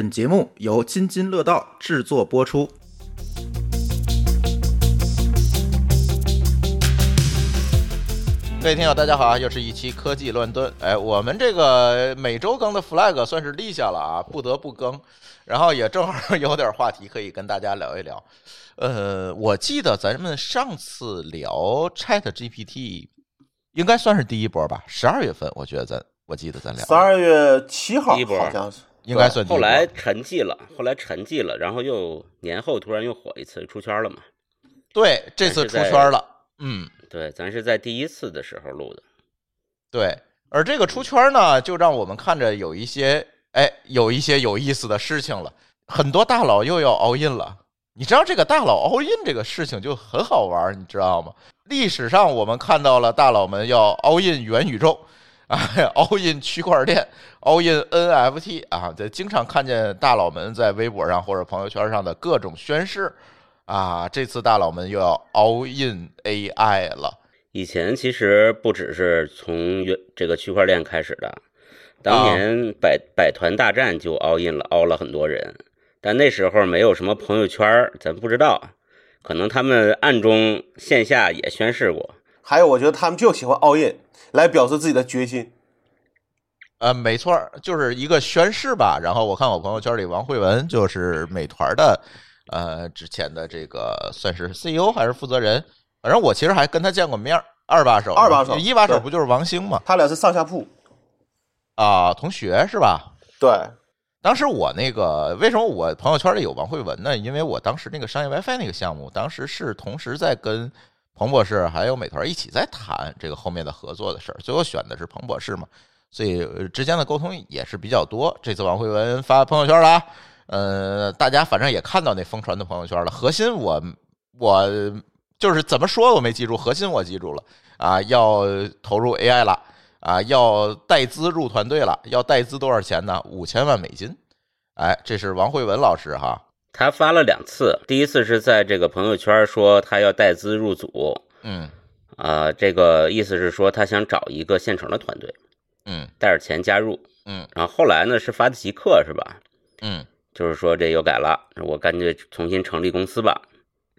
本节目由津津乐道制作播出。各位听友，大家好啊！又是一期科技乱炖。哎，我们这个每周更的 flag 算是立下了啊，不得不更。然后也正好有点话题可以跟大家聊一聊。呃，我记得咱们上次聊 Chat GPT，应该算是第一波吧？十二月份，我觉得咱我记得咱聊十二月七号第一波好像是，应该算。后来沉寂了，后来沉寂了，然后又年后突然又火一次，出圈了嘛？对，这次出圈了。嗯，对，咱是在第一次的时候录的。对。而这个出圈呢，就让我们看着有一些哎，有一些有意思的事情了。很多大佬又要 all in 了。你知道这个大佬 all in 这个事情就很好玩，你知道吗？历史上我们看到了大佬们要 all in 元宇宙啊，all in 区块链，all in NFT 啊，这经常看见大佬们在微博上或者朋友圈上的各种宣誓啊。这次大佬们又要 all in AI 了。以前其实不只是从元这个区块链开始的，当年百百团大战就 all in 了，all 了很多人。但那时候没有什么朋友圈，咱不知道，可能他们暗中线下也宣誓过。还有我觉得他们就喜欢熬夜来表示自己的决心。呃，没错，就是一个宣誓吧。然后我看我朋友圈里王慧文就是美团的，呃，之前的这个算是 CEO 还是负责人，反正我其实还跟他见过面二把手，二把手，一把手不就是王兴吗？他俩是上下铺啊，同学是吧？对。当时我那个为什么我朋友圈里有王慧文呢？因为我当时那个商业 WiFi 那个项目，当时是同时在跟彭博士还有美团一起在谈这个后面的合作的事儿，最后选的是彭博士嘛，所以之间的沟通也是比较多。这次王慧文发朋友圈了，呃，大家反正也看到那疯传的朋友圈了。核心我我就是怎么说我没记住，核心我记住了啊，要投入 AI 了。啊，要带资入团队了，要带资多少钱呢？五千万美金。哎，这是王慧文老师哈，他发了两次，第一次是在这个朋友圈说他要带资入组，嗯，啊，这个意思是说他想找一个现成的团队，嗯，带着钱加入，嗯，然后后来呢是发的极客是吧？嗯，就是说这又改了，我干脆重新成立公司吧。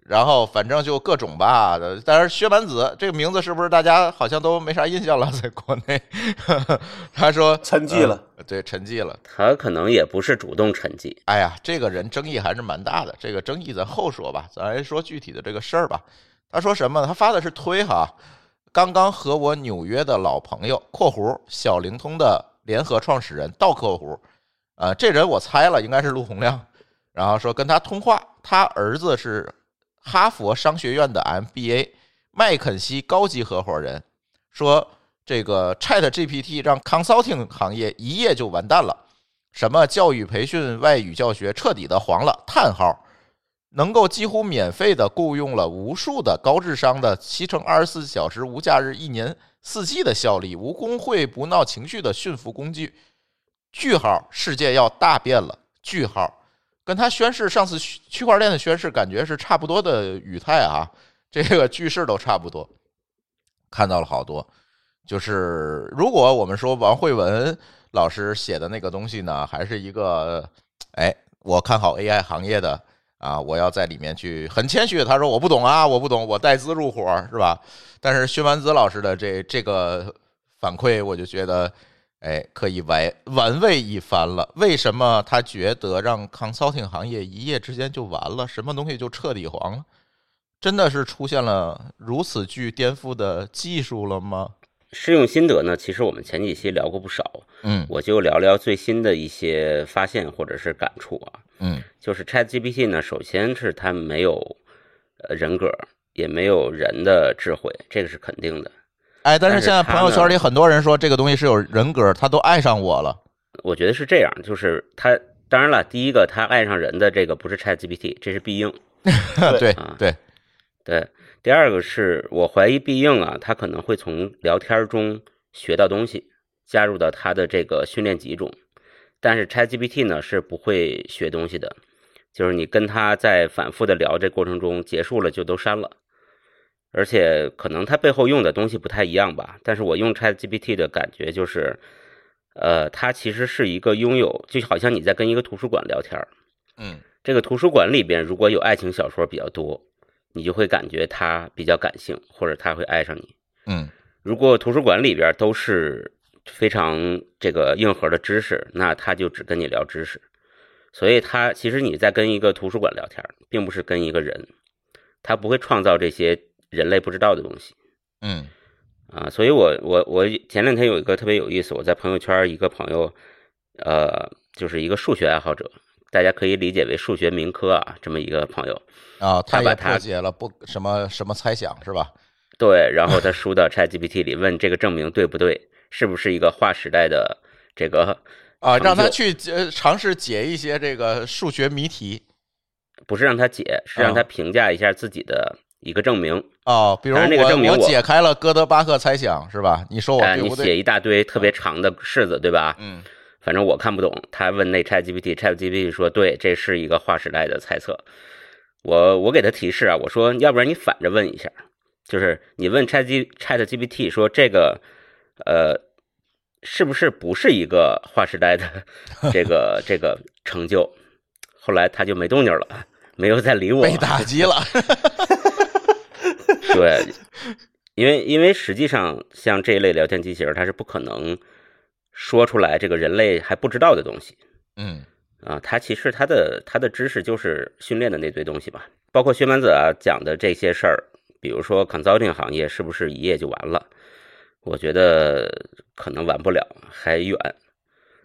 然后反正就各种吧，但是薛蛮子这个名字是不是大家好像都没啥印象了？在国内，他说沉寂了，对，沉寂了。他可能也不是主动沉寂。哎呀，这个人争议还是蛮大的，这个争议咱后说吧，咱来说具体的这个事儿吧。他说什么？他发的是推哈，刚刚和我纽约的老朋友（括弧小灵通的联合创始人）到括弧，啊，这人我猜了，应该是陆洪亮。然后说跟他通话，他儿子是。哈佛商学院的 MBA，麦肯锡高级合伙人说：“这个 Chat GPT 让 consulting 行业一夜就完蛋了，什么教育培训、外语教学彻底的黄了。叹号，能够几乎免费的雇佣了无数的高智商的七乘二十四小时无假日、一年四季的效力、无工会不闹情绪的驯服工具。句号，世界要大变了。句号。”跟他宣誓上次区块链的宣誓感觉是差不多的语态啊，这个句式都差不多。看到了好多，就是如果我们说王慧文老师写的那个东西呢，还是一个，哎，我看好 AI 行业的啊，我要在里面去很谦虚，他说我不懂啊，我不懂，我带资入伙是吧？但是薛蛮子老师的这这个反馈，我就觉得。哎，可以玩玩味一番了。为什么他觉得让 consulting 行业一夜之间就完了，什么东西就彻底黄了？真的是出现了如此具颠覆的技术了吗？试用心得呢？其实我们前几期聊过不少，嗯，我就聊聊最新的一些发现或者是感触啊，嗯，就是 Chat GPT 呢，首先是它没有呃人格，也没有人的智慧，这个是肯定的。哎，但是现在朋友圈里很多人说这个东西是有人格，他都爱上我了。我觉得是这样，就是他当然了，第一个他爱上人的这个不是 Chat GPT，这是必应。对啊，对对。第二个是我怀疑必应啊，他可能会从聊天中学到东西，加入到他的这个训练集中。但是 Chat GPT 呢是不会学东西的，就是你跟他在反复的聊这过程中结束了就都删了。而且可能它背后用的东西不太一样吧，但是我用 Chat GPT 的感觉就是，呃，它其实是一个拥有，就好像你在跟一个图书馆聊天儿。嗯这个图书馆里边如果有爱情小说比较多，你就会感觉他比较感性，或者他会爱上你。嗯如果图书馆里边都是非常这个硬核的知识，那他就只跟你聊知识。所以他其实你在跟一个图书馆聊天儿，并不是跟一个人，他不会创造这些人类不知道的东西。嗯啊，所以我我我前两天有一个特别有意思，我在朋友圈一个朋友，呃，就是一个数学爱好者，大家可以理解为数学民科啊，这么一个朋友，啊，他把他破解了不什么什么猜想是吧？对，然后他输到 ChatGPT 里问这个证明对不对，是不是一个划时代的这个 啊，让他去呃尝试解一些这个数学谜题不是让他解，是让啊他评价一下自己的一个证明。哦，比如我证明我解开了哥德巴赫猜想是吧？你说我哎，对不对？你写一大堆特别长的式子，对吧？嗯反正我看不懂。他问那 ChatGPT，ChatGPT 说对，这是一个划时代的猜测。我我给他提示啊，我说要不然你反着问一下，就是你问 Chat ChatGPT 说这个呃是不是不是一个划时代的 这个这个成就？后来他就没动静了，没有再理我被。打击了。对，因为因为实际上像这一类聊天机器人，它是不可能说出来这个人类还不知道的东西嗯啊。它其实它的它的知识就是训练的那堆东西吧，包括薛蛮子啊讲的这些事儿，比如说 consulting 行业是不是一夜就完了？我觉得可能完不了，还远。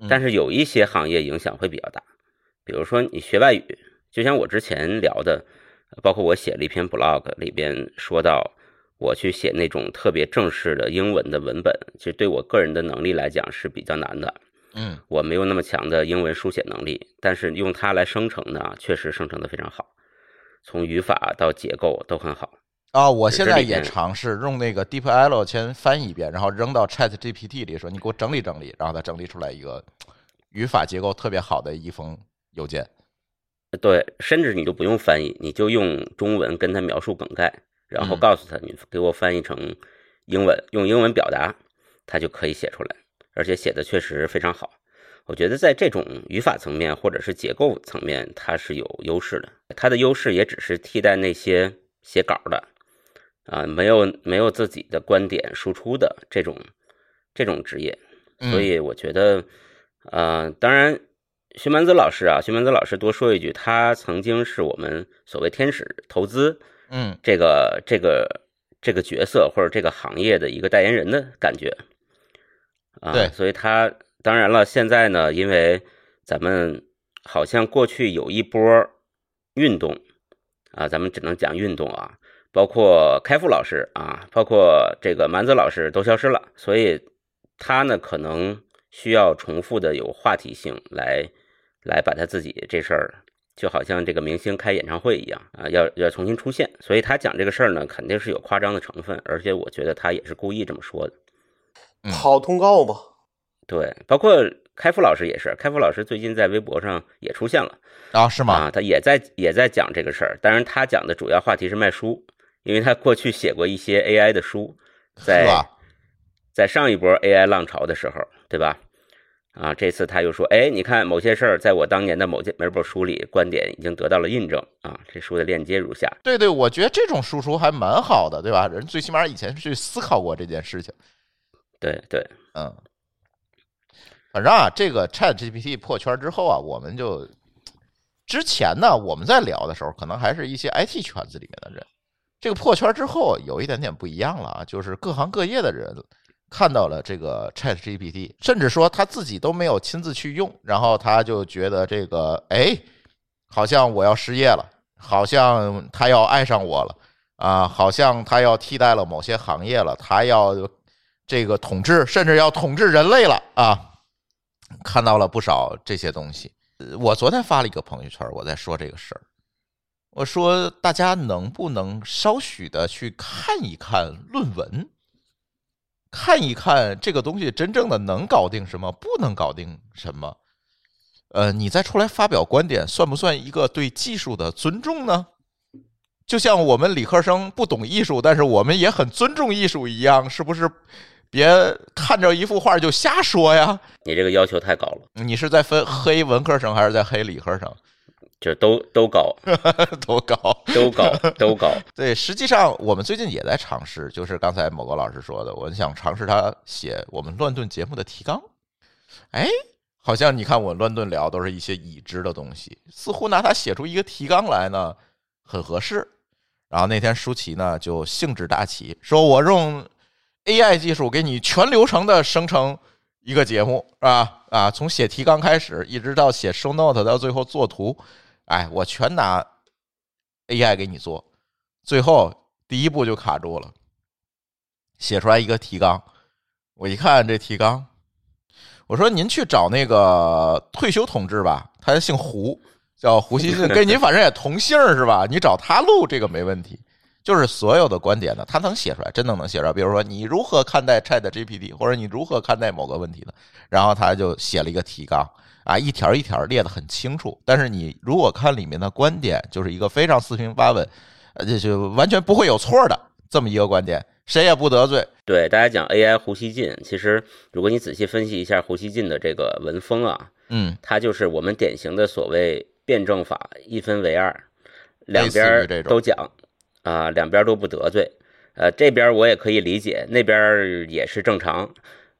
但是有一些行业影响会比较大，比如说你学外语，就像我之前聊的，包括我写了一篇 blog 里边说到，我去写那种特别正式的英文的文本，其实对我个人的能力来讲是比较难的。嗯我没有那么强的英文书写能力，但是用它来生成呢，确实生成的非常好，从语法到结构都很好。啊，我现在也尝试用那个 DeepL 先翻译一遍，然后扔到 Chat GPT 里说你给我整理整理，然后它整理出来一个语法结构特别好的一封邮件。对，甚至你都不用翻译，你就用中文跟他描述梗概，然后嗯告诉他你给我翻译成英文，用英文表达，他就可以写出来，而且写的确实非常好。我觉得在这种语法层面或者是结构层面，它是有优势的。它的优势也只是替代那些写稿的啊，没有没有自己的观点输出的这种这种职业。所以我觉得，呃，当然，薛蛮子老师啊，徐蛮子老师多说一句，他曾经是我们所谓天使投资嗯。这个这个这个角色或者这个行业的一个代言人的感觉。啊，对。所以他当然了，现在呢，因为咱们好像过去有一波运动啊，咱们只能讲运动啊，包括开复老师啊，包括这个蛮子老师都消失了，所以他呢可能需要重复的有话题性来来把他自己这事儿，就好像这个明星开演唱会一样啊，要要重新出现，所以他讲这个事儿呢，肯定是有夸张的成分，而且我觉得他也是故意这么说的。跑通告嘛，对，包括开复老师也是，开复老师最近在微博上也出现了。啊是吗？啊，他也在也在讲这个事儿。当然，他讲的主要话题是卖书，因为他过去写过一些 AI 的书，在在上一波 AI 浪潮的时候，对吧？啊，这次他又说，哎，你看某些事儿，在我当年的某些某本书里，观点已经得到了印证啊。这书的链接如下。对对，我觉得这种输出还蛮好的，对吧？人最起码以前去思考过这件事情。对对，嗯，反正啊，这个 Chat GPT 破圈之后啊，我们就之前呢，我们在聊的时候，可能还是一些 IT 圈子里面的人。这个破圈之后，有一点点不一样了啊，就是各行各业的人看到了这个 Chat GPT，甚至说他自己都没有亲自去用，然后他就觉得这个，哎，好像我要失业了，好像他要爱上我了啊，好像他要替代了某些行业了，他要这个统治，甚至要统治人类了啊！看到了不少这些东西。我昨天发了一个朋友圈，我在说这个事儿。我说大家能不能稍许的去看一看论文，看一看这个东西真正的能搞定什么，不能搞定什么？呃，你再出来发表观点，算不算一个对技术的尊重呢？就像我们理科生不懂艺术，但是我们也很尊重艺术一样，是不是别看着一幅画就瞎说呀。你这个要求太高了，你是在分黑文科生还是在黑理科生？就都都高，都高。都高，都高。对，实际上我们最近也在尝试，就是刚才某个老师说的，我想尝试他写我们乱炖节目的提纲。哎，好像你看我乱炖聊都是一些已知的东西，似乎拿它写出一个提纲来呢，很合适。然后那天舒淇呢就兴致大起，说我用 AI 技术给你全流程的生成一个节目，是吧？啊，从写提纲开始，一直到写 show note，到最后做图，哎，我全拿 AI 给你做。最后第一步就卡住了，写出来一个提纲，我一看这提纲，我说您去找那个退休同志吧，他姓胡，叫胡锡进，跟您反正也同姓是吧？你找他录这个没问题。就是所有的观点呢，他能写出来，真的能写出来。比如说你如何看待 Chat GPT，或者你如何看待某个问题呢？然后他就写了一个提纲啊，一条一条列得很清楚。但是你如果看里面的观点，就是一个非常四平八稳，呃，这就完全不会有错的这么一个观点，谁也不得罪。对大家讲 AI 胡锡进，其实如果你仔细分析一下胡锡进的这个文风啊，嗯，他就是我们典型的所谓辩证法，一分为二，两边都讲啊，两边都不得罪。呃，这边我也可以理解，那边也是正常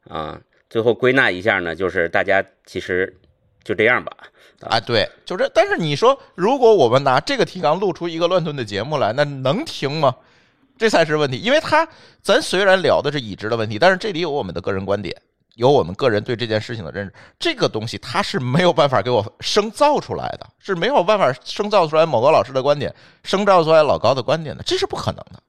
啊。最后归纳一下呢，就是大家其实就这样吧。啊，对，就这。但是你说，如果我们拿这个提纲录出一个乱炖的节目来，那能听吗？这才是问题。因为他，咱虽然聊的是已知的问题，但是这里有我们的个人观点，有我们个人对这件事情的认识。这个东西它是没有办法给我生造出来的，是没有办法生造出来某个老师的观点，生造出来老高的观点的，这是不可能的。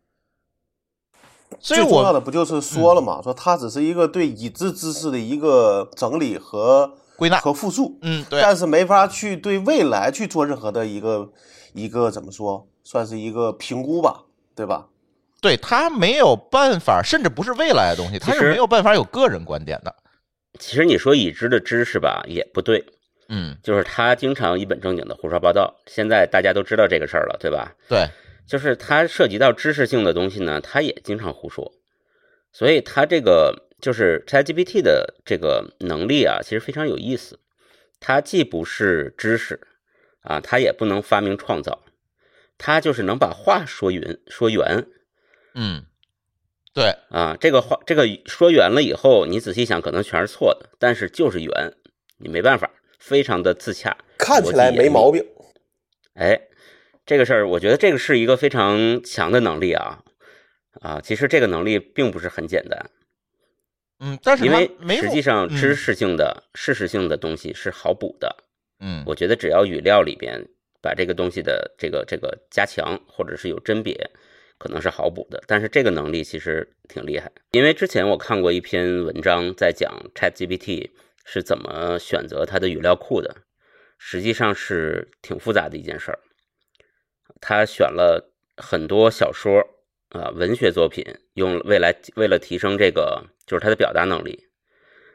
所以最重要的不就是说了嘛，说它只是一个对已知知识的一个整理和归纳和复述，嗯，对，但是没法去对未来去做任何的一个一个怎么说，算是一个评估吧，对吧？对他没有办法，甚至不是未来的东西，他是没有办法有个人观点的。其实你说已知的知识吧，也不对，嗯，就是他经常一本正经的胡说八道。现在大家都知道这个事儿了，对吧？对，就是他涉及到知识性的东西呢，他也经常胡说，所以他这个就是 ChatGPT 的这个能力啊，其实非常有意思。它既不是知识啊，它也不能发明创造，它就是能把话说匀说圆嗯，对，啊。这个话这个说圆了以后，你仔细想，可能全是错的，但是就是圆，你没办法，非常的自洽，看起来没毛病，哎，这个事儿，我觉得这个是一个非常强的能力啊啊！其实这个能力并不是很简单，嗯，但是因为实际上嗯知识性的、事实性的东西是好补的。嗯，我觉得只要语料里边把这个东西的这个这个加强，或者是有甄别，可能是好补的。但是这个能力其实挺厉害，因为之前我看过一篇文章在讲 ChatGPT 是怎么选择它的语料库的，实际上是挺复杂的一件事儿。他选了很多小说啊、文学作品，用未来为了提升这个就是他的表达能力。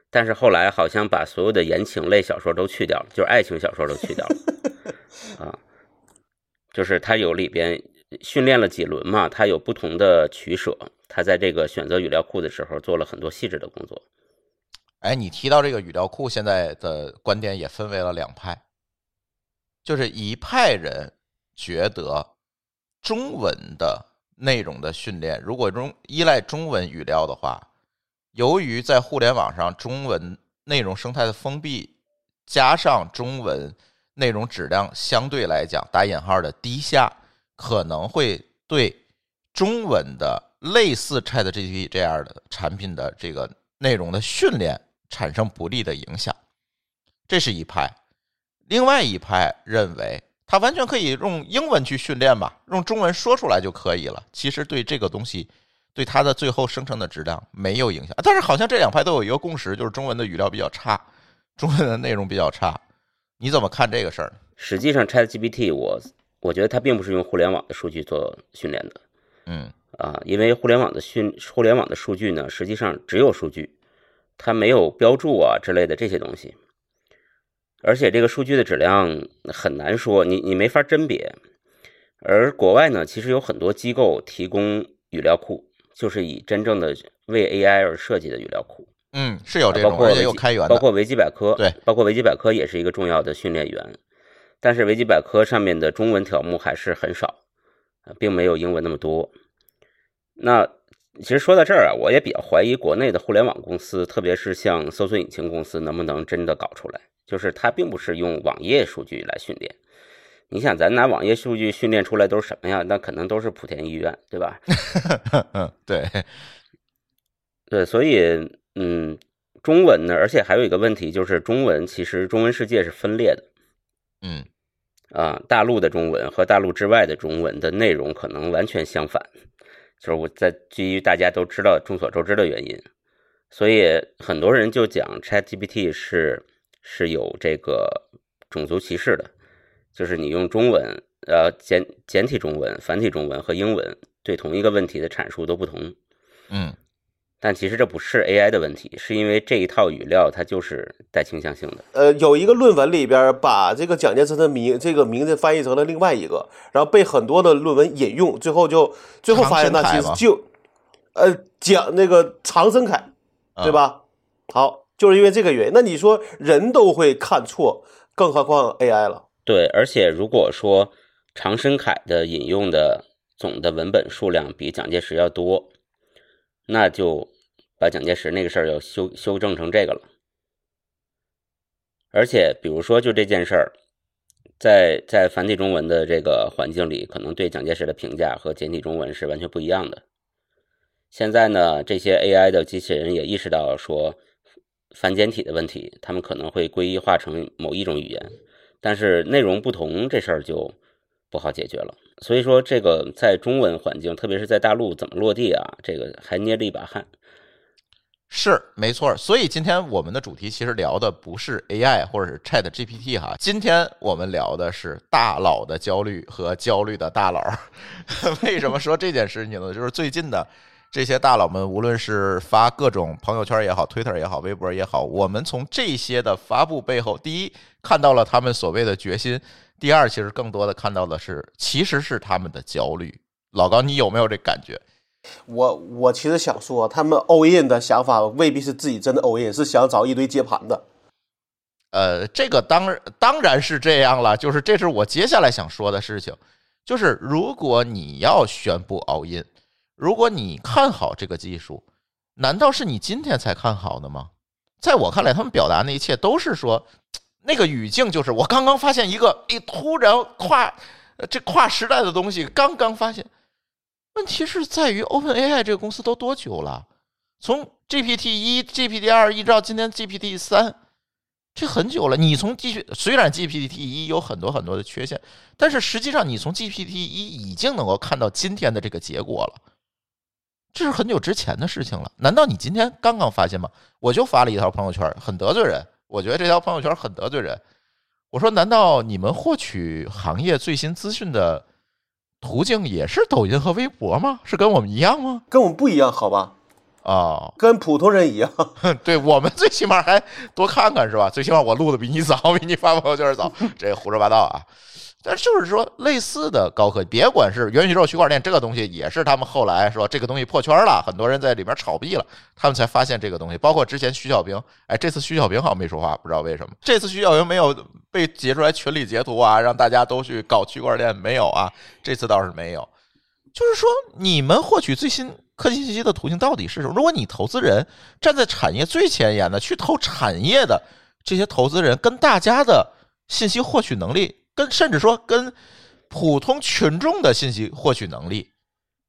但是后来好像把所有的言情类小说都去掉了，就是爱情小说都去掉了 啊。就是他有里边训练了几轮嘛，他有不同的取舍，他在这个选择语料库的时候做了很多细致的工作。哎，你提到这个语料库，现在的观点也分为了两派，就是一派人觉得中文的内容的训练，如果中依赖中文语料的话，由于在互联网上中文内容生态的封闭，加上中文内容质量相对来讲打引号的低下，可能会对中文的类似 ChatGPT 这样的产品的这个内容的训练产生不利的影响。这是一派，另外一派认为它完全可以用英文去训练吧，用中文说出来就可以了。其实对这个东西，对它的最后生成的质量没有影响。但是好像这两派都有一个共识，就是中文的语料比较差，中文的内容比较差。你怎么看这个事儿呢？实际上，ChatGPT 我我觉得它并不是用互联网的数据做训练的嗯啊，因为互联网的训互联网的数据呢，实际上只有数据，它没有标注啊之类的这些东西，而且这个数据的质量很难说，你你没法甄别。而国外呢，其实有很多机构提供语料库，就是以真正的为 AI 而设计的语料库，嗯，是有这种，包括开源的，包括维基百科，对，包括维基百科也是一个重要的训练源。但是维基百科上面的中文条目还是很少，呃并没有英文那么多。那其实说到这儿啊，我也比较怀疑国内的互联网公司，特别是像搜索引擎公司，能不能真的搞出来？就是它并不是用网页数据来训练。你想，咱拿网页数据训练出来都是什么呀？那可能都是莆田医院，对吧？嗯，对，对，所以嗯，中文呢，而且还有一个问题就是，中文其实中文世界是分裂的。嗯啊，大陆的中文和大陆之外的中文的内容可能完全相反，就是我在基于大家都知道众所周知的原因，所以很多人就讲 ChatGPT 是是有这个种族歧视的，就是你用中文，呃简简体中文、繁体中文和英文对同一个问题的阐述都不同，嗯但其实这不是 AI 的问题，是因为这一套语料它就是带倾向性的。呃，有一个论文里边把这个蒋介石的名这个名字翻译成了另外一个，然后被很多的论文引用，最后就最后发现那其实就，呃，讲那个常生凯，啊对吧？好，就是因为这个原因。那你说人都会看错，更何况 AI 了？对，而且如果说长生凯的引用的总的文本数量比蒋介石要多，那就把蒋介石那个事儿要修修正成这个了。而且，比如说就这件事儿，在在繁体中文的这个环境里，可能对蒋介石的评价和简体中文是完全不一样的。现在呢，这些 AI 的机器人也意识到说繁简体的问题，他们可能会归一化成某一种语言。但是内容不同这事儿就不好解决了。所以说，这个在中文环境，特别是在大陆怎么落地啊，这个还捏着一把汗。是没错，所以今天我们的主题其实聊的不是 AI 或者是 Chat GPT 哈，今天我们聊的是大佬的焦虑和焦虑的大佬。为什么说这件事情呢？就是最近的这些大佬们，无论是发各种朋友圈也好、Twitter 也好、微博也好，我们从这些的发布背后，第一看到了他们所谓的决心，第二其实更多的看到的是，其实是他们的焦虑。老高，你有没有这感觉？我我其实想说，他们 all in 的想法未必是自己真的 all in，是想找一堆接盘的。呃，这个当然当然是这样了，就是这是我接下来想说的事情，就是如果你要宣布 all in，如果你看好这个技术，难道是你今天才看好的吗？在我看来，他们表达那一切都是说，那个语境就是我刚刚发现一个，哎，突然跨这跨时代的东西，刚刚发现。问题是在于 OpenAI 这个公司都多久了？从 GPT 一、GPT 二一直到今天 GPT 三，这很久了。你从 G 虽然 GPT 一有很多很多的缺陷，但是实际上你从 GPT 一已经能够看到今天的这个结果了，这是很久之前的事情了。难道你今天刚刚发现吗？我就发了一条朋友圈，很得罪人。我觉得这条朋友圈很得罪人。我说，难道你们获取行业最新资讯的？途径也是抖音和微博吗？是跟我们一样吗？跟我们不一样，好吧？哦，跟普通人一样。对我们最起码还多看看是吧？最起码我录的比你早，比你发朋友圈早。这胡说八道啊！但就是说，类似的高科技，别管是元宇宙、区块链这个东西，也是他们后来说这个东西破圈了，很多人在里面炒币了，他们才发现这个东西。包括之前徐小平，哎，这次徐小平好像没说话，不知道为什么。这次徐小平没有被截出来群里截图啊，让大家都去搞区块链，没有啊？这次倒是没有。就是说，你们获取最新科技信息的途径到底是什么？如果你投资人站在产业最前沿的去投产业的这些投资人，跟大家的信息获取能力。跟甚至说跟普通群众的信息获取能力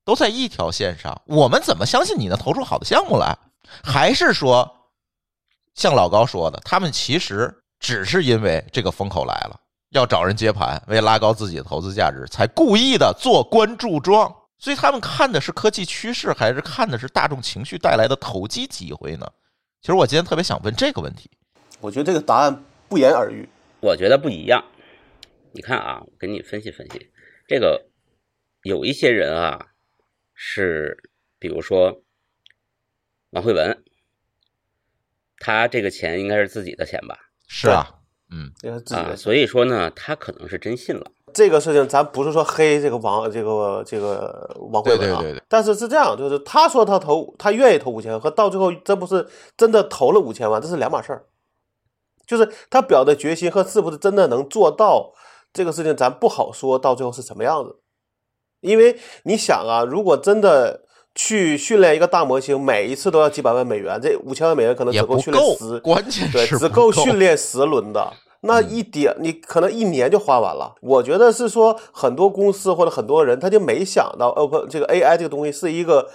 都在一条线上，我们怎么相信你能投出好的项目来？还是说像老高说的，他们其实只是因为这个风口来了，要找人接盘，为拉高自己的投资价值，才故意的做关注状？所以他们看的是科技趋势，还是看的是大众情绪带来的投机机会呢？其实我今天特别想问这个问题。我觉得这个答案不言而喻。我觉得不一样。你看啊，我给你分析分析，这个有一些人啊，是比如说王慧文，他这个钱应该是自己的钱吧？是啊，嗯，自己啊，的。所以说呢，他可能是真信了。这个事情咱不是说黑这个王这个这个王慧文啊，对对对对但是是这样，就是他说他投他愿意投五千万，和到最后这不是真的投了五千万，这是两码事儿。就是他表的决心和是不是真的能做到这个事情，咱不好说到最后是什么样子。因为你想啊，如果真的去训练一个大模型，每一次都要几百万美元，这五千万美元可能只够训练十，，关键对，只够训练十轮的。那一点你可能一年就花完了。我觉得是说很多公司或者很多人他就没想到，呃不，这个 AI 这个东西是一个，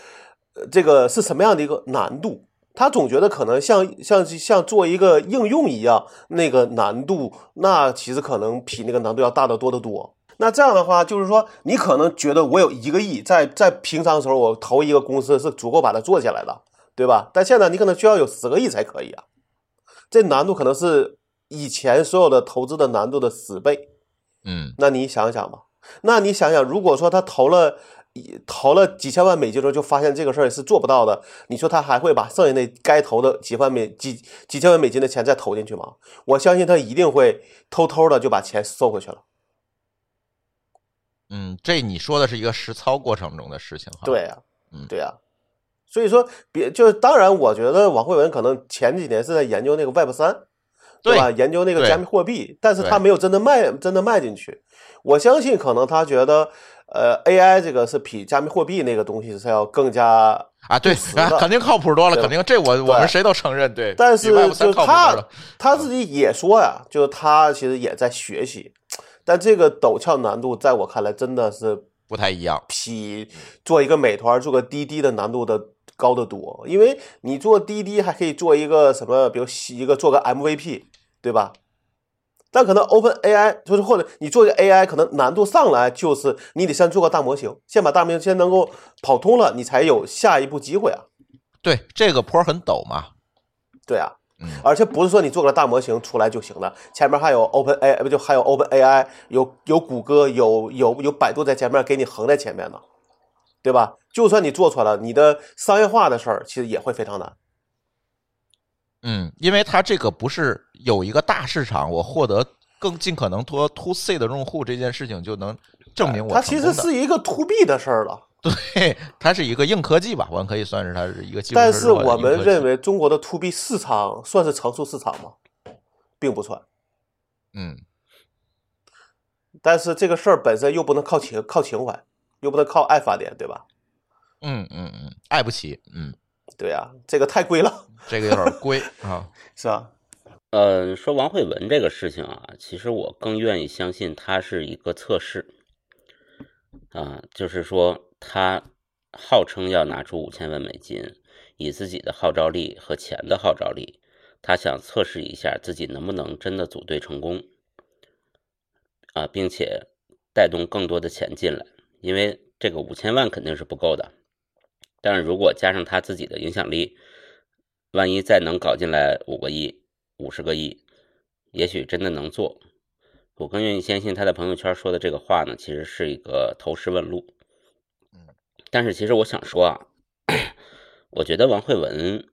呃这个是什么样的一个难度？他总觉得可能像像像做一个应用一样，那个难度那其实可能比那个难度要大得多得多。那这样的话，就是说你可能觉得我有一个亿，在在平常时候我投一个公司是足够把它做起来的，对吧？但现在你可能需要有十个亿才可以啊，这难度可能是以前所有的投资的难度的十倍。嗯那你想想吧，那你想想，如果说他投了一投了几千万美金之后，就发现这个事儿是做不到的，你说他还会把剩下那该投的几万美几几千万美金的钱再投进去吗？我相信他一定会偷偷的就把钱收回去了。嗯，这你说的是一个实操过程中的事情哈。对呀、嗯对呀、所以说别就是当然，我觉得王慧文可能前几年是在研究那个 Web 三，对吧？研究那个加密货币，但是他没有真的卖真的卖进去。我相信可能他觉得，呃，AI 这个是比加密货币那个东西是要更加啊，对肯定靠谱多了，肯定这我我们谁都承认，对。但是比 Web 3靠谱多就他他自己也说呀，就是他其实也在学习，但这个陡峭难度在我看来真的是不太一样。比做一个美团、做个滴滴的难度的高得多。因为你做滴滴还可以做一个什么，比如一个做个 MVP，对吧？但可能 Open AI 就是或者你做一个 AI，可能难度上来就是你得先做个大模型，先把大模型先能够跑通了，你才有下一步机会啊。对，这个坡很陡嘛。对啊，嗯而且不是说你做个大模型出来就行了，前面还有 Open AI，不就还有 Open AI，有有谷歌，有有有百度在前面给你横在前面呢，对吧？就算你做出来了，你的商业化的事儿其实也会非常难。嗯，因为它这个不是有一个大市场，我获得更尽可能多 to C 的用户这件事情就能证明我它其实是一个 to B 的事儿了，对，它是一个硬科技吧，我们可以算是它是一个技术但是我们认为中国的 to B 市场算是成熟市场吗？并不算。嗯但是这个事儿本身又不能靠情靠情怀，又不能靠爱发电，对吧？嗯嗯嗯，爱不起，嗯，对啊、这个太贵了，这个有点贵 啊。是吧？呃，说王慧文这个事情啊，其实我更愿意相信他是一个测试，啊，就是说他号称要拿出五千万美金，以自己的号召力和钱的号召力，他想测试一下自己能不能真的组队成功，啊，并且带动更多的钱进来，因为这个五千万肯定是不够的，但是如果加上他自己的影响力，万一再能搞进来五个亿、五十个亿，也许真的能做。我更愿意相信他在朋友圈说的这个话呢，其实是一个投石问路。但是其实我想说啊，我觉得王慧文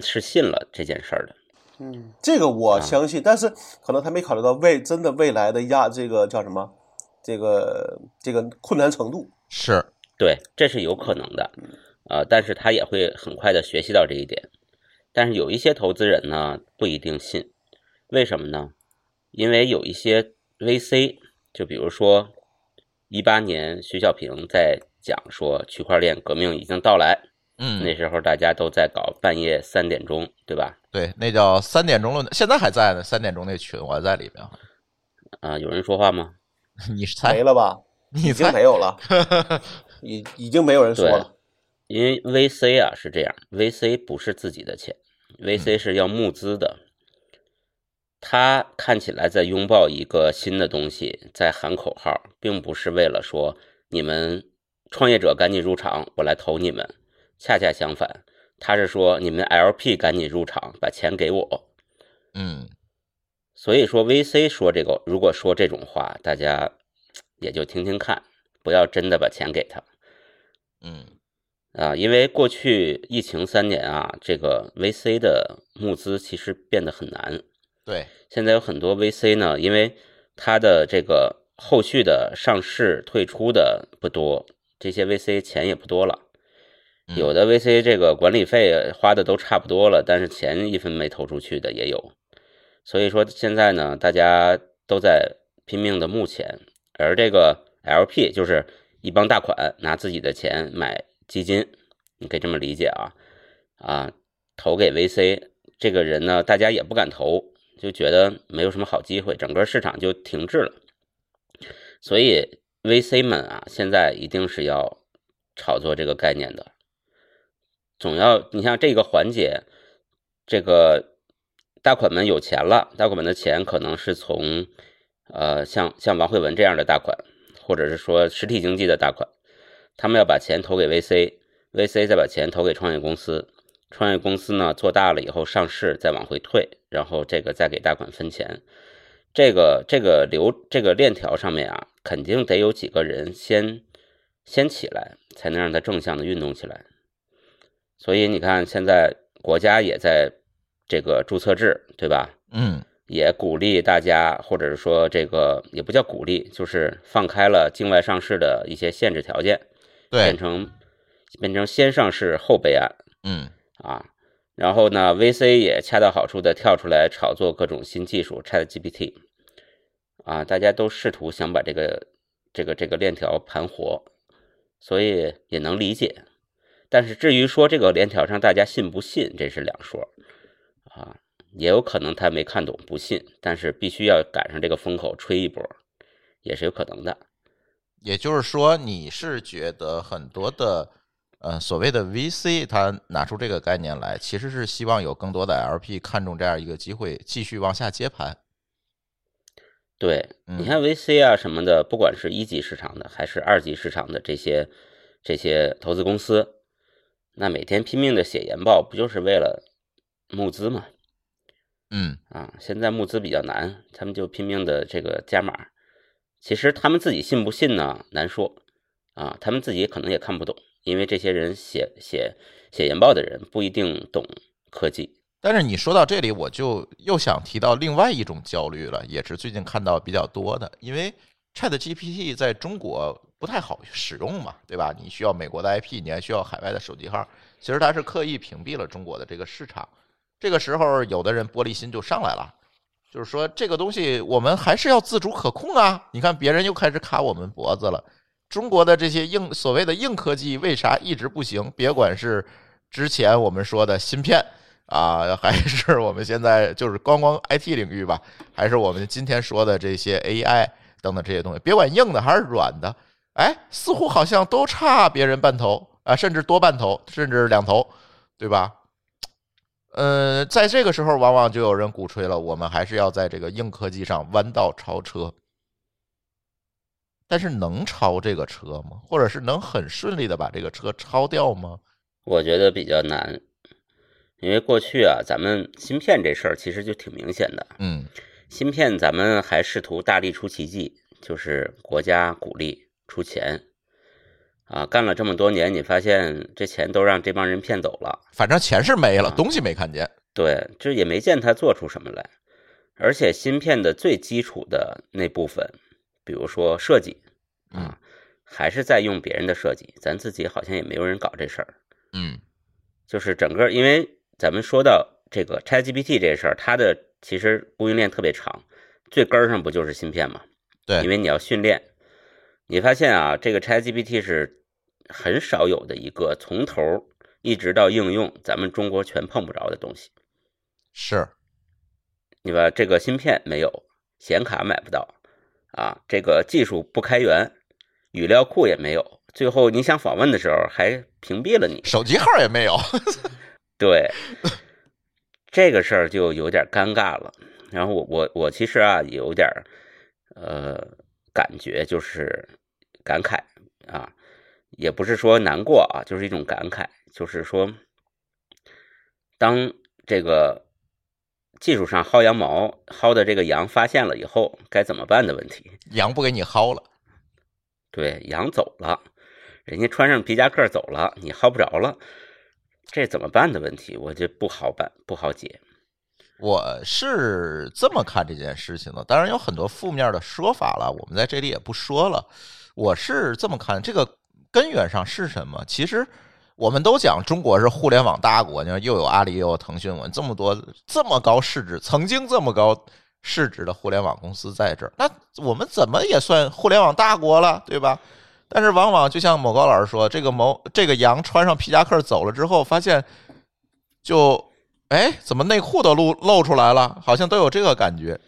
是信了这件事儿的。嗯，这个我啊相信，但是可能他没考虑到未真的未来的压这个叫什么，这个这个困难程度。是，对，这是有可能的，啊、但是他也会很快的学习到这一点。但是有一些投资人呢，不一定信，为什么呢？因为有一些 VC，就比如说一八年徐小平在讲说区块链革命已经到来，嗯，那时候大家都在搞半夜三点钟，对吧？对，那叫三点钟论坛，现在还在呢。三点钟那群我还在里面，啊、有人说话吗？你猜没？了吧？你已经猜？没有了，已已经没有人说了。因为 VC 啊是这样，VC 不是自己的钱，VC 是要募资的。他看起来在拥抱一个新的东西，在喊口号，并不是为了说你们创业者赶紧入场，我来投你们。恰恰相反，他是说你们 LP 赶紧入场，把钱给我。嗯，所以说 VC 说这个，如果说这种话，大家也就听听看，不要真的把钱给他。嗯，啊，因为过去疫情三年啊，这个 VC 的募资其实变得很难。对，现在有很多 VC 呢，因为它的这个后续的上市退出的不多，这些 VC 钱也不多了。有的 VC 这个管理费花的都差不多了，但是钱一分没投出去的也有。所以说现在呢，大家都在拼命的募钱，而这个 LP 就是一帮大款拿自己的钱买基金，你可以这么理解啊啊，投给 VC 这个人呢，大家也不敢投，就觉得没有什么好机会，整个市场就停滞了。所以 VC 们啊，现在一定是要炒作这个概念的。总要你像这个环节，这个大款们有钱了，大款们的钱可能是从呃像像王慧文这样的大款，或者是说实体经济的大款，他们要把钱投给 VC，VC 再把钱投给创业公司，创业公司呢做大了以后上市再往回退，然后这个再给大款分钱，这个这个流这个链条上面啊，肯定得有几个人先先起来，才能让它正向的运动起来。所以你看，现在国家也在这个注册制，对吧？嗯，也鼓励大家，或者是说这个也不叫鼓励，就是放开了境外上市的一些限制条件，对变，成变成先上市后备案嗯啊。然后呢，VC 也恰到好处的跳出来炒作各种新技术，ChatGPT 啊，大家都试图想把这个这个这个链条盘活，所以也能理解。但是至于说这个链条上大家信不信，这是两说啊，也有可能他没看懂不信，但是必须要赶上这个风口吹一波，也是有可能的。也就是说，你是觉得很多的呃所谓的 VC，他拿出这个概念来，其实是希望有更多的 LP 看中这样一个机会，继续往下接盘。对，嗯你看 VC 啊什么的，不管是一级市场的还是二级市场的这些这些投资公司，那每天拼命的写研报，不就是为了募资吗？嗯啊，现在募资比较难，他们就拼命的这个加码。其实他们自己信不信呢？难说啊，他们自己可能也看不懂，因为这些人写写写研报的人不一定懂科技。但是你说到这里，我就又想提到另外一种焦虑了，也是最近看到比较多的，因为 Chat GPT 在中国不太好使用嘛，对吧？你需要美国的 IP，你还需要海外的手机号，其实它是刻意屏蔽了中国的这个市场。这个时候，有的人玻璃心就上来了，就是说这个东西我们还是要自主可控啊！你看别人又开始卡我们脖子了，中国的这些硬所谓的硬科技为啥一直不行？别管是之前我们说的芯片。啊，还是我们现在就是光光 IT 领域吧，还是我们今天说的这些 AI 等等这些东西，别管硬的还是软的，哎，似乎好像都差别人半头啊，甚至多半头，甚至两头，对吧？呃，在这个时候，往往就有人鼓吹了，我们还是要在这个硬科技上弯道超车。但是能超这个车吗？或者是能很顺利的把这个车超掉吗？我觉得比较难，因为过去啊，咱们芯片这事儿其实就挺明显的。嗯芯片咱们还试图大力出奇迹，就是国家鼓励出钱啊，干了这么多年，你发现这钱都让这帮人骗走了。反正钱是没了，东西没看见。对，就也没见他做出什么来。而且芯片的最基础的那部分，比如说设计啊，还是在用别人的设计，咱自己好像也没有人搞这事儿。嗯就是整个，因为咱们说到这个 ChatGPT 这事儿，它的其实供应链特别长，最根儿上不就是芯片吗？对因为你要训练，你发现啊，这个 ChatGPT 是很少有的一个从头一直到应用，咱们中国全碰不着的东西。是，你把这个芯片没有，显卡买不到，啊，这个技术不开源，语料库也没有，最后你想访问的时候还屏蔽了你。手机号也没有。对，这个事儿就有点尴尬了。然后我我我其实啊有点儿呃感觉就是感慨啊，也不是说难过啊，就是一种感慨，就是说当这个技术上薅羊毛薅的这个羊发现了以后该怎么办的问题。羊不给你薅了，对，羊走了，人家穿上皮夹克走了，你薅不着了，这怎么办的问题，我觉得不好办，不好解。我是这么看这件事情的，当然有很多负面的说法了，我们在这里也不说了。我是这么看，这个根源上是什么？其实我们都讲中国是互联网大国，你看又有阿里又有腾讯，我们这么多这么高市值，曾经这么高市值的互联网公司在这儿，那我们怎么也算互联网大国了，对吧？但是往往就像某高老师说，这个某这个羊穿上皮夹克走了之后，发现就。哎，怎么内裤都露露出来了？好像都有这个感觉。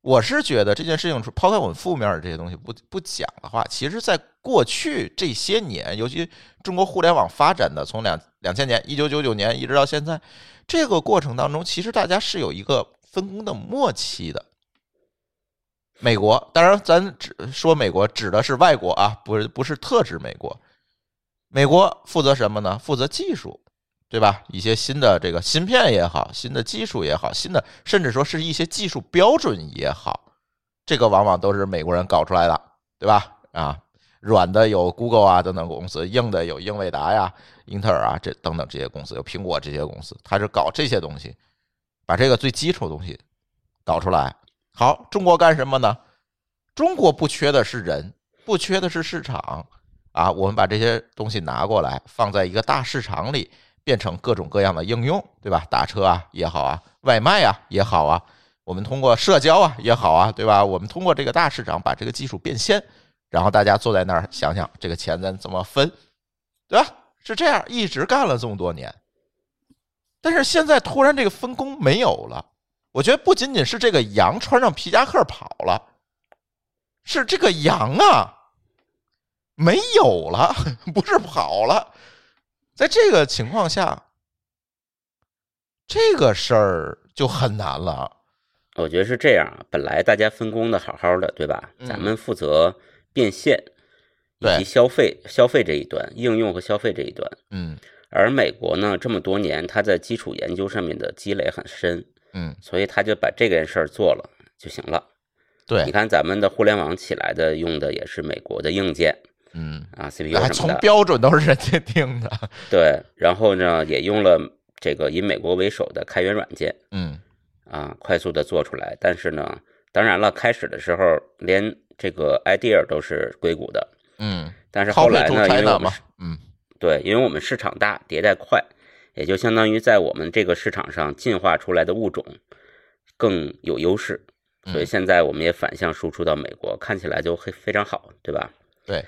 我是觉得这件事情，抛开我们负面的这些东西不不讲的话，其实，在过去这些年，尤其中国互联网发展的从两两千年、一九九九年一直到现在，这个过程当中，其实大家是有一个分工的默契的。美国，当然咱只说美国指的是外国啊，不是不是特指美国。美国负责什么呢？负责技术。对吧？一些新的这个芯片也好，新的技术也好，新的甚至说是一些技术标准也好，这个往往都是美国人搞出来的，对吧？啊，软的有 Google 啊等等公司，硬的有英伟达呀、英特尔啊这等等这些公司，有苹果这些公司，它是搞这些东西，把这个最基础的东西搞出来。好，中国干什么呢？中国不缺的是人，不缺的是市场啊！我们把这些东西拿过来，放在一个大市场里。变成各种各样的应用，对吧？打车啊也好啊，外卖啊也好啊，我们通过社交啊也好啊，对吧？我们通过这个大市场把这个技术变现，然后大家坐在那儿想想这个钱咱怎么分，对吧？是这样，一直干了这么多年，但是现在突然这个分工没有了，我觉得不仅仅是这个羊穿上皮夹克跑了，是这个羊啊没有了，不是跑了。在这个情况下，这个事儿就很难了。我觉得是这样，本来大家分工的好好的，对吧？咱们负责变现以及消费，消费这一端，应用和消费这一端。嗯。而美国呢，这么多年他在基础研究上面的积累很深。嗯。所以他就把这件事儿做了就行了。对。你看咱们的互联网起来的用的也是美国的硬件。嗯啊，CPU 什么的，从标准都是人家定的。对，然后呢，也用了这个以美国为首的开源软件。嗯啊，快速的做出来。但是呢，当然了，开始的时候连这个 idea 都是硅谷的。嗯，但是后来呢，因为我们嗯，对，因为我们市场大，迭代快，也就相当于在我们这个市场上进化出来的物种更有优势，所以现在我们也反向输出到美国，看起来就非非常好，对吧？对。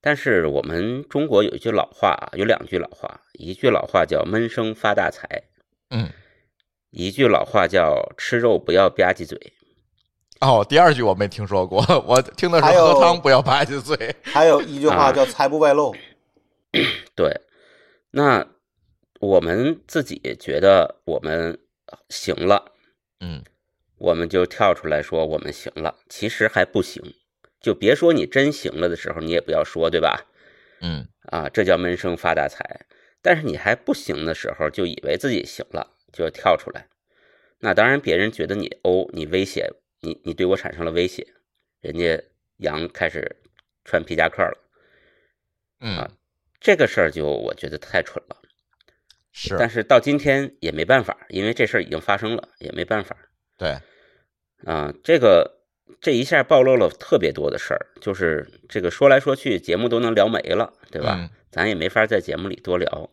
但是我们中国有一句老话啊，有两句老话，一句老话叫闷声发大财，嗯，一句老话叫吃肉不要吧唧嘴。哦，第二句我没听说过，我听的是喝汤不要吧唧嘴。还有一句话叫财不外露。对，那我们自己觉得我们行了，嗯，我们就跳出来说我们行了，其实还不行。就别说你真行了的时候，你也不要说，对吧？嗯，啊，这叫闷声发大财。但是你还不行的时候，就以为自己行了，就要跳出来。那当然，别人觉得你哦，你威胁你，你对我产生了威胁，人家羊开始穿皮夹克了。嗯，这个事儿就我觉得太蠢了。是，但是到今天也没办法，因为这事儿已经发生了，也没办法。对，啊，这个。这一下暴露了特别多的事儿，就是这个说来说去，节目都能聊没了，对吧？咱也没法在节目里多聊。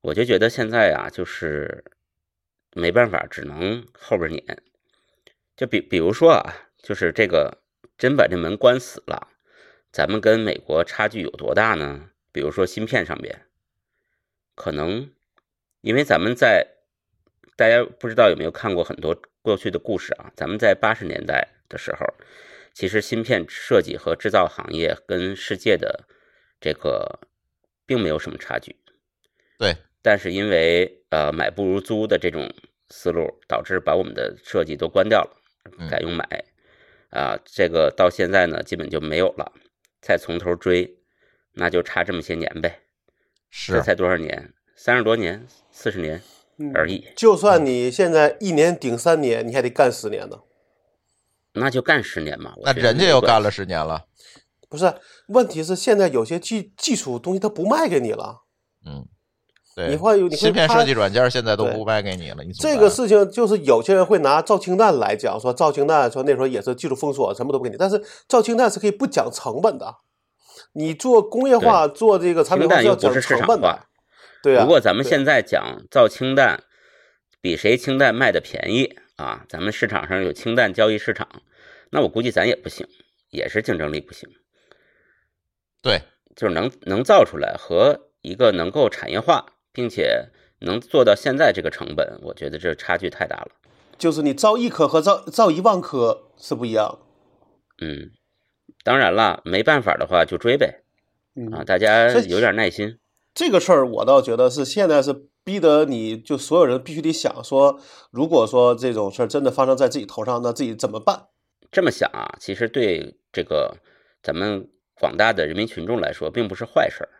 我就觉得现在啊，就是没办法，只能后边撵。就比比如说啊，就是这个真把这门关死了，咱们跟美国差距有多大呢？比如说芯片上边，可能因为咱们在大家不知道有没有看过很多过去的故事啊，咱们在八十年代。的时候，其实芯片设计和制造行业跟世界的这个并没有什么差距。对，但是因为呃买不如租的这种思路，导致把我们的设计都关掉了，改用买。啊，这个到现在呢，基本就没有了。再从头追，那就差这么些年呗。是，这才多少年？三十多年、四十年而已。就算你现在一年顶三年，你还得干十年呢。那就干十年嘛，那人家又干了十年了，不是？问题是现在有些技技术东西他不卖给你了，嗯，对，你会有你会芯片设计软件现在都不卖给你了，你这个事情就是有些人会拿赵氢弹来讲，说赵氢弹说那时候也是技术封锁，什么都不给你，但是赵氢弹是可以不讲成本的。你做工业化，做这个产品氢化要讲弹又不是市成本的场化。。对啊，如果咱们现在讲造氢弹比谁氢弹卖的便宜啊，咱们市场上有氢弹交易市场，那我估计咱也不行，也是竞争力不行。对，就是能能造出来和一个能够产业化，并且能做到现在这个成本，我觉得这差距太大了。就是你造一颗和造造一万颗是不一样。嗯，当然了，没办法的话就追呗嗯啊，大家有点耐心。这个事儿我倒觉得是现在是逼得你就所有人必须得想说，如果说这种事儿真的发生在自己头上，那自己怎么办？这么想啊，其实对这个咱们广大的人民群众来说，并不是坏事儿，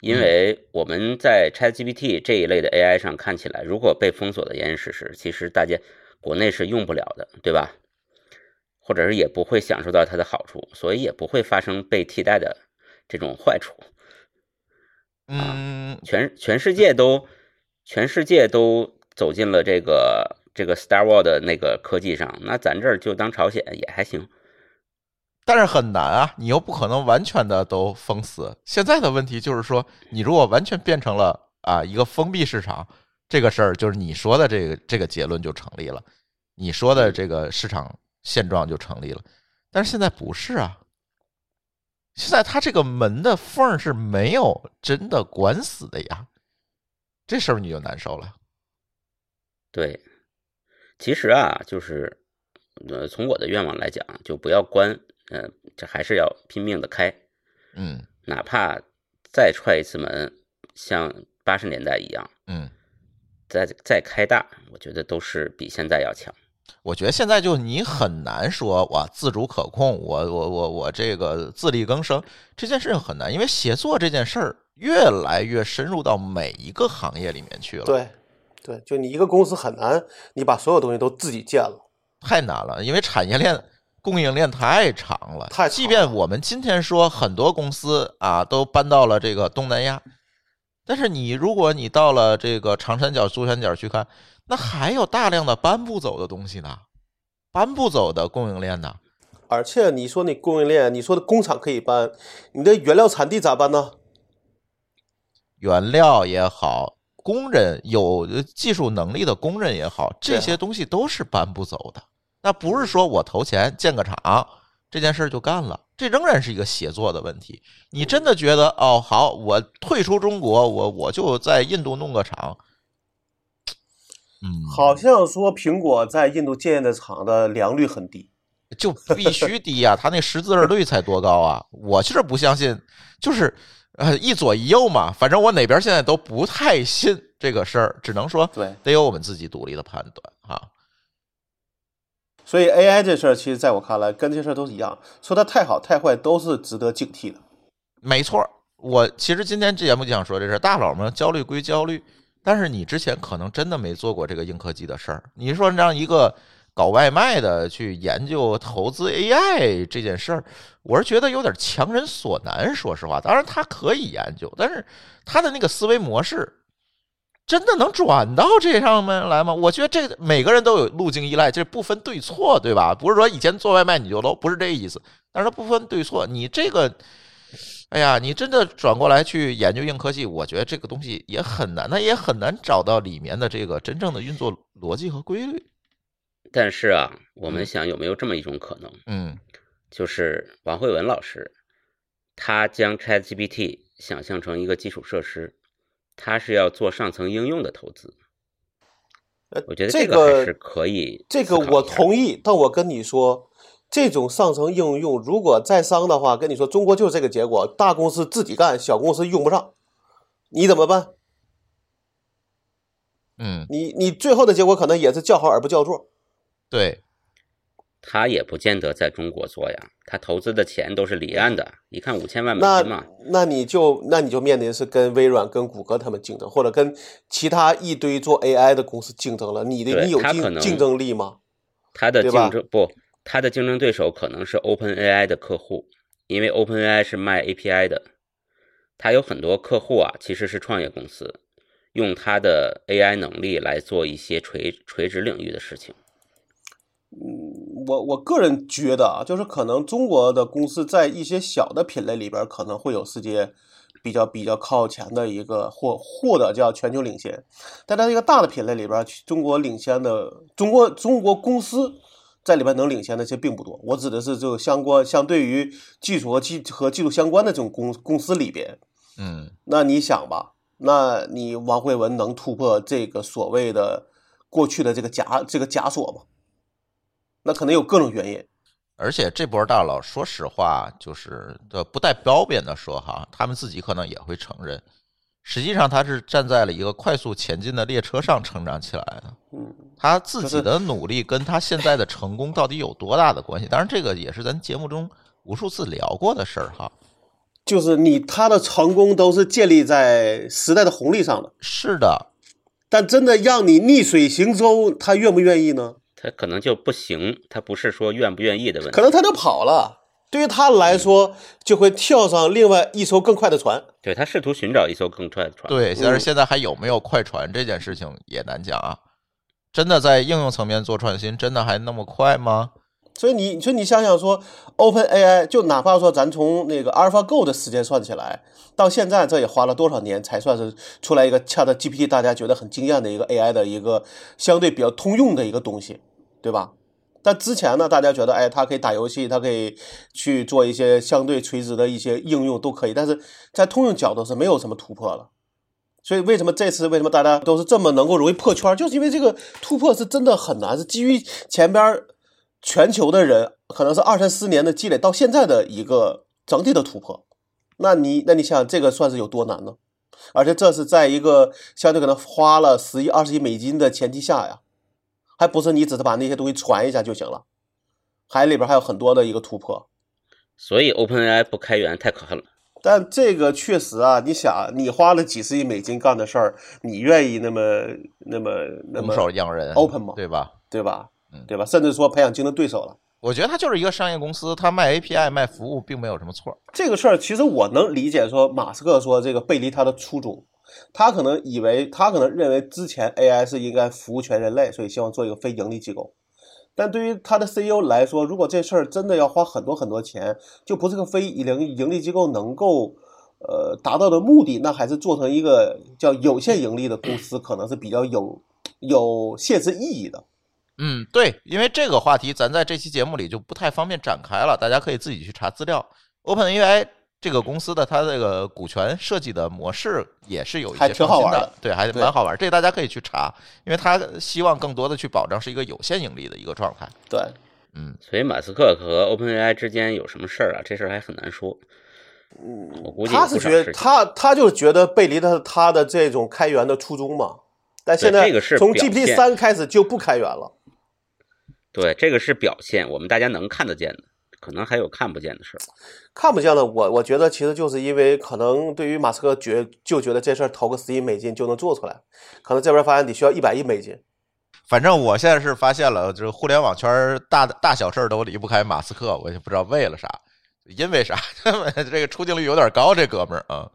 因为我们在 ChatGPT 这一类的 AI 上看起来，如果被封锁的严严实实，其实大家国内是用不了的，对吧？或者是也不会享受到它的好处，所以也不会发生被替代的这种坏处。嗯，全全世界都全世界都走进了这个这个 Star War 的那个科技上，那咱这儿就当朝鲜也还行。但是很难啊，你又不可能完全的都封死。现在的问题就是说，你如果完全变成了啊一个封闭市场，这个事儿就是你说的这个这个结论就成立了，你说的这个市场现状就成立了。但是现在不是啊，现在它这个门的缝儿是没有真的关死的呀，这时候你就难受了。对，其实啊，就是呃，从我的愿望来讲，就不要关，呃，这还是要拼命的开，嗯哪怕再踹一次门，像八十年代一样，嗯，再再开大，我觉得都是比现在要强。我觉得现在就你很难说哇自主可控，我我我我这个自力更生这件事情很难，因为协作这件事儿越来越深入到每一个行业里面去了，，对，对，就你一个公司很难，你把所有东西都自己建了。太难了，因为产业链供应链太长了，太长即便我们今天说很多公司啊都搬到了这个东南亚，但是你如果你到了这个长三角、珠三角去看，那还有大量的搬不走的东西呢，搬不走的供应链呢。而且你说你供应链，你说的工厂可以搬，你的原料产地咋办呢？原料也好，工人有技术能力的工人也好，这些东西都是搬不走的。那不是说我投钱建个厂，这件事儿就干了，这仍然是一个协作的问题。你真的觉得哦，好，我退出中国，我我就在印度弄个厂，嗯，好像说苹果在印度建的厂的良率很低。就必须低呀、它那识字儿率才多高啊！我就是不相信，就是呃一左一右嘛，反正我哪边现在都不太信这个事儿，只能说对得有我们自己独立的判断啊。所以 AI 这事儿，其实在我看来，跟这事儿都是一样，说它太好太坏都是值得警惕的。没错，我其实今天这节目就想说这事儿，大佬们焦虑归焦虑，但是你之前可能真的没做过这个硬科技的事儿。你说让一个搞外卖的去研究投资 AI 这件事儿，我是觉得有点强人所难。说实话，当然他可以研究，但是他的那个思维模式真的能转到这上面来吗？我觉得这每个人都有路径依赖，这不分对错，对吧？不是说以前做外卖你就 low，不是这意思，但是它不分对错，你这个。哎呀，你真的转过来去研究硬科技，我觉得这个东西也很难，那也很难找到里面的这个真正的运作逻辑和规律。但是啊，我们嗯想有没有这么一种可能，嗯就是王慧文老师，他将 ChatGPT 想象成一个基础设施，他是要做上层应用的投资。呃我觉得这个还是可以这个我同意，但我跟你说，这种上层应用如果在商的话，跟你说中国就是这个结果，大公司自己干，小公司用不上，你怎么办？嗯，你你最后的结果可能也是叫好而不叫座。对，他也不见得在中国做呀，他投资的钱都是离岸的，一看五千万美那金嘛，那你就那你就面临是跟微软、跟谷歌他们竞争，或者跟其他一堆做 AI 的公司竞争了。你的你有竞竞争力吗？他的竞争不，他的竞争对手可能是 OpenAI 的客户，因为 OpenAI 是卖 API 的，他有很多客户啊，其实是创业公司，用它的 AI 能力来做一些垂垂直领域的事情。嗯我我个人觉得啊，就是可能中国的公司在一些小的品类里边可能会有世界比较比较靠前的一个或或者叫全球领先，但在一个大的品类里边，中国领先的中国中国公司在里边能领先的其实并不多。我指的是就相关相对于技术和技和技术相关的这种公公司里边，嗯，那你想吧，那你王慧文能突破这个所谓的过去的这个枷这个枷锁吗？那可能有各种原因。而且这波大佬，说实话，就是的不带褒贬的说哈，他们自己可能也会承认，实际上他是站在了一个快速前进的列车上成长起来的。嗯，他自己的努力跟他现在的成功到底有多大的关系？当然，这个也是咱节目中无数次聊过的事儿哈。就是你他的成功都是建立在时代的红利上的，是的，但真的让你逆水行舟，他愿不愿意呢？他可能就不行，他不是说愿不愿意的问题，可能他就跑了。对于他来说，就会跳上另外一艘更快的船。对他试图寻找一艘更快的船。对，但是现在还有没有快船这件事情也难讲啊。真的在应用层面做创新，真的还那么快吗？所以你，所以你想想说，Open AI 就哪怕说咱从那个 AlphaGo 的时间算起来，到现在这也花了多少年才算是出来一个 ChatGPT，大家觉得很惊艳的一个 AI 的一个相对比较通用的一个东西。对吧？但之前呢，大家觉得，哎，它可以打游戏，它可以去做一些相对垂直的一些应用，都可以。但是在通用角度是没有什么突破了。所以为什么这次为什么大家都是这么能够容易破圈，就是因为这个突破是真的很难，是基于前边全球的人可能是二三十年的积累到现在的一个整体的突破。那你那你想这个算是有多难呢？而且这是在一个相对可能花了十亿、二十亿美金的前提下呀。还不是你只是把那些东西传一下就行了，还里边还有很多的一个突破，所以 OpenAI 不开源太可恨了。但这个确实啊，你想，你花了几十亿美金干的事儿，你愿意那么那么那么拱手让人 open 吗？对吧？对吧？嗯，对吧？甚至说培养竞争对手了。我觉得它就是一个商业公司，它卖 API 卖服务并没有什么错。这个事儿其实我能理解，说马斯克说这个背离他的初衷。他可能以为，他可能认为之前 AI 是应该服务全人类，所以希望做一个非盈利机构。但对于他的 CEO 来说，如果这事儿真的要花很多很多钱，就不是个非盈盈利机构能够呃达到的目的，那还是做成一个叫有限盈利的公司，可能是比较有有现实意义的。嗯，对，因为这个话题咱在这期节目里就不太方便展开了，大家可以自己去查资料。OpenAI。这个公司的它这个股权设计的模式也是有一些创新的，对，还蛮好玩。这大家可以去查，因为他希望更多的去保障是一个有限盈利的一个状态。对，嗯，所以马斯克和 OpenAI 之间有什么事儿啊？这事儿还很难说。嗯，我估计他是觉得他他就是觉得背离他他的这种开源的初衷嘛。但现在从 GPT 三开始就不开源了。对，这个是表现，我们大家能看得见的。可能还有看不见的事儿，看不见的，我我觉得其实就是因为可能对于马斯克觉就觉得这事儿投个十亿美金就能做出来，可能这边发现得需要一百亿美金。反正我现在是发现了，就是互联网圈大大小事儿都离不开马斯克，我也不知道为了啥，因为啥，这个出镜率有点高，这哥们儿啊。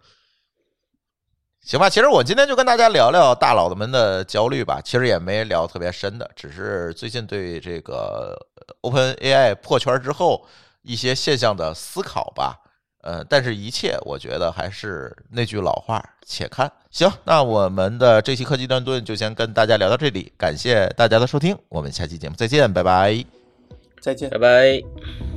行吧，其实我今天就跟大家聊聊大佬们的焦虑吧，其实也没聊特别深的，只是最近对这个。Open AI 破圈之后一些现象的思考吧，呃，但是一切我觉得还是那句老话，且看。行，那我们的这期科技乱炖就先跟大家聊到这里，感谢大家的收听，我们下期节目再见，拜拜，再见，拜拜。